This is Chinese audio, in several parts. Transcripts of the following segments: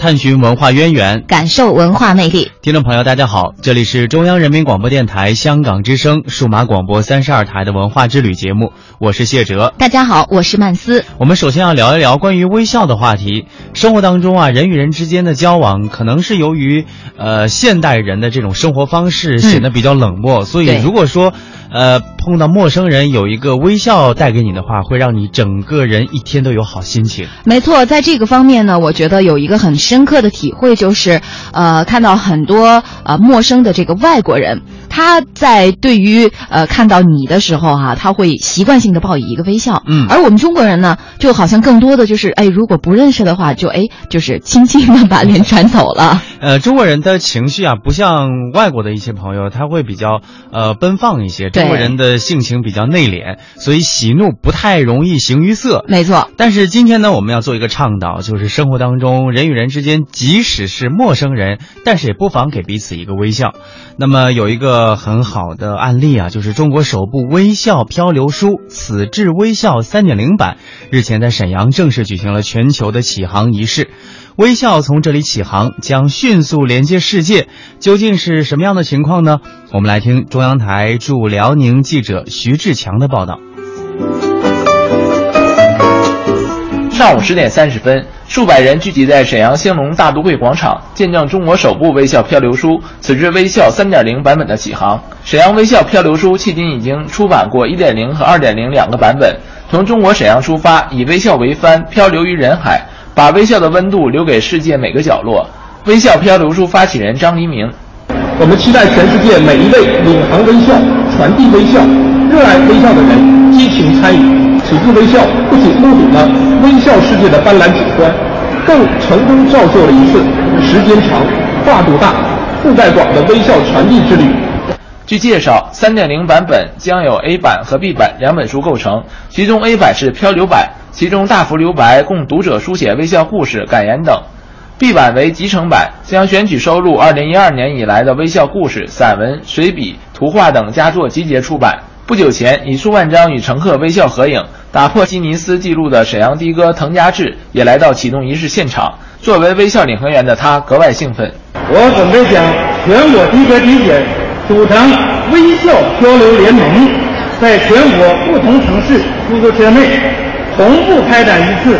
探寻文化渊源，感受文化魅力。听众朋友，大家好，这里是中央人民广播电台香港之声数码广播三十二台的文化之旅节目，我是谢哲。大家好，我是曼斯。我们首先要聊一聊关于微笑的话题。生活当中啊，人与人之间的交往，可能是由于呃现代人的这种生活方式显得比较冷漠，所以如果说。呃，碰到陌生人有一个微笑带给你的话，会让你整个人一天都有好心情。没错，在这个方面呢，我觉得有一个很深刻的体会，就是呃，看到很多呃陌生的这个外国人。他在对于呃看到你的时候哈，他会习惯性的报以一个微笑，嗯，而我们中国人呢，就好像更多的就是哎，如果不认识的话，就哎就是轻轻的把脸转走了。呃，中国人的情绪啊，不像外国的一些朋友，他会比较呃奔放一些。中国人的性情比较内敛，所以喜怒不太容易形于色。没错。但是今天呢，我们要做一个倡导，就是生活当中人与人之间，即使是陌生人，但是也不妨给彼此一个微笑。那么有一个很好的案例啊，就是中国首部微笑漂流书《此致微笑三点零版》，日前在沈阳正式举行了全球的启航仪式。微笑从这里起航，将迅速连接世界，究竟是什么样的情况呢？我们来听中央台驻辽宁记者徐志强的报道。上午十点三十分。数百人聚集在沈阳兴隆大都会广场，见证中国首部微笑漂流书《此致微笑3.0版本》的起航。沈阳微笑漂流书迄今已经出版过1.0和2.0两个版本。从中国沈阳出发，以微笑为帆，漂流于人海，把微笑的温度留给世界每个角落。微笑漂流书发起人张黎明：我们期待全世界每一位领航微笑、传递微笑、热爱微笑的人激情参与。此次微笑不仅目睹了微笑世界的斑斓景观，更成功造就了一次时间长、跨度大、覆盖广的微笑传递之旅。据介绍，3.0版本将有 A 版和 B 版两本书构成，其中 A 版是漂流版，其中大幅留白，供读者书写微笑故事、感言等；B 版为集成版，将选取收录2012年以来的微笑故事、散文、随笔、图画等佳作集结出版。不久前，以数万张与乘客微笑合影打破吉尼斯纪录的沈阳的哥滕家志也来到启动仪式现场。作为微笑领航员的他格外兴奋。我准备向全国的哥的姐组成微笑交流联盟，在全国不同城市出租车内同步开展一次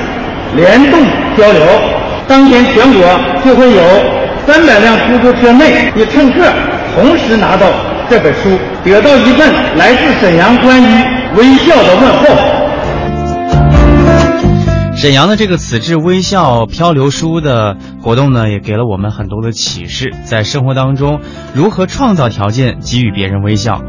联动交流。当天，全国就会有三百辆出租车内的乘客同时拿到。这本书得到一份来自沈阳关于微笑的问候。沈阳的这个“此致微笑漂流书”的活动呢，也给了我们很多的启示，在生活当中如何创造条件给予别人微笑。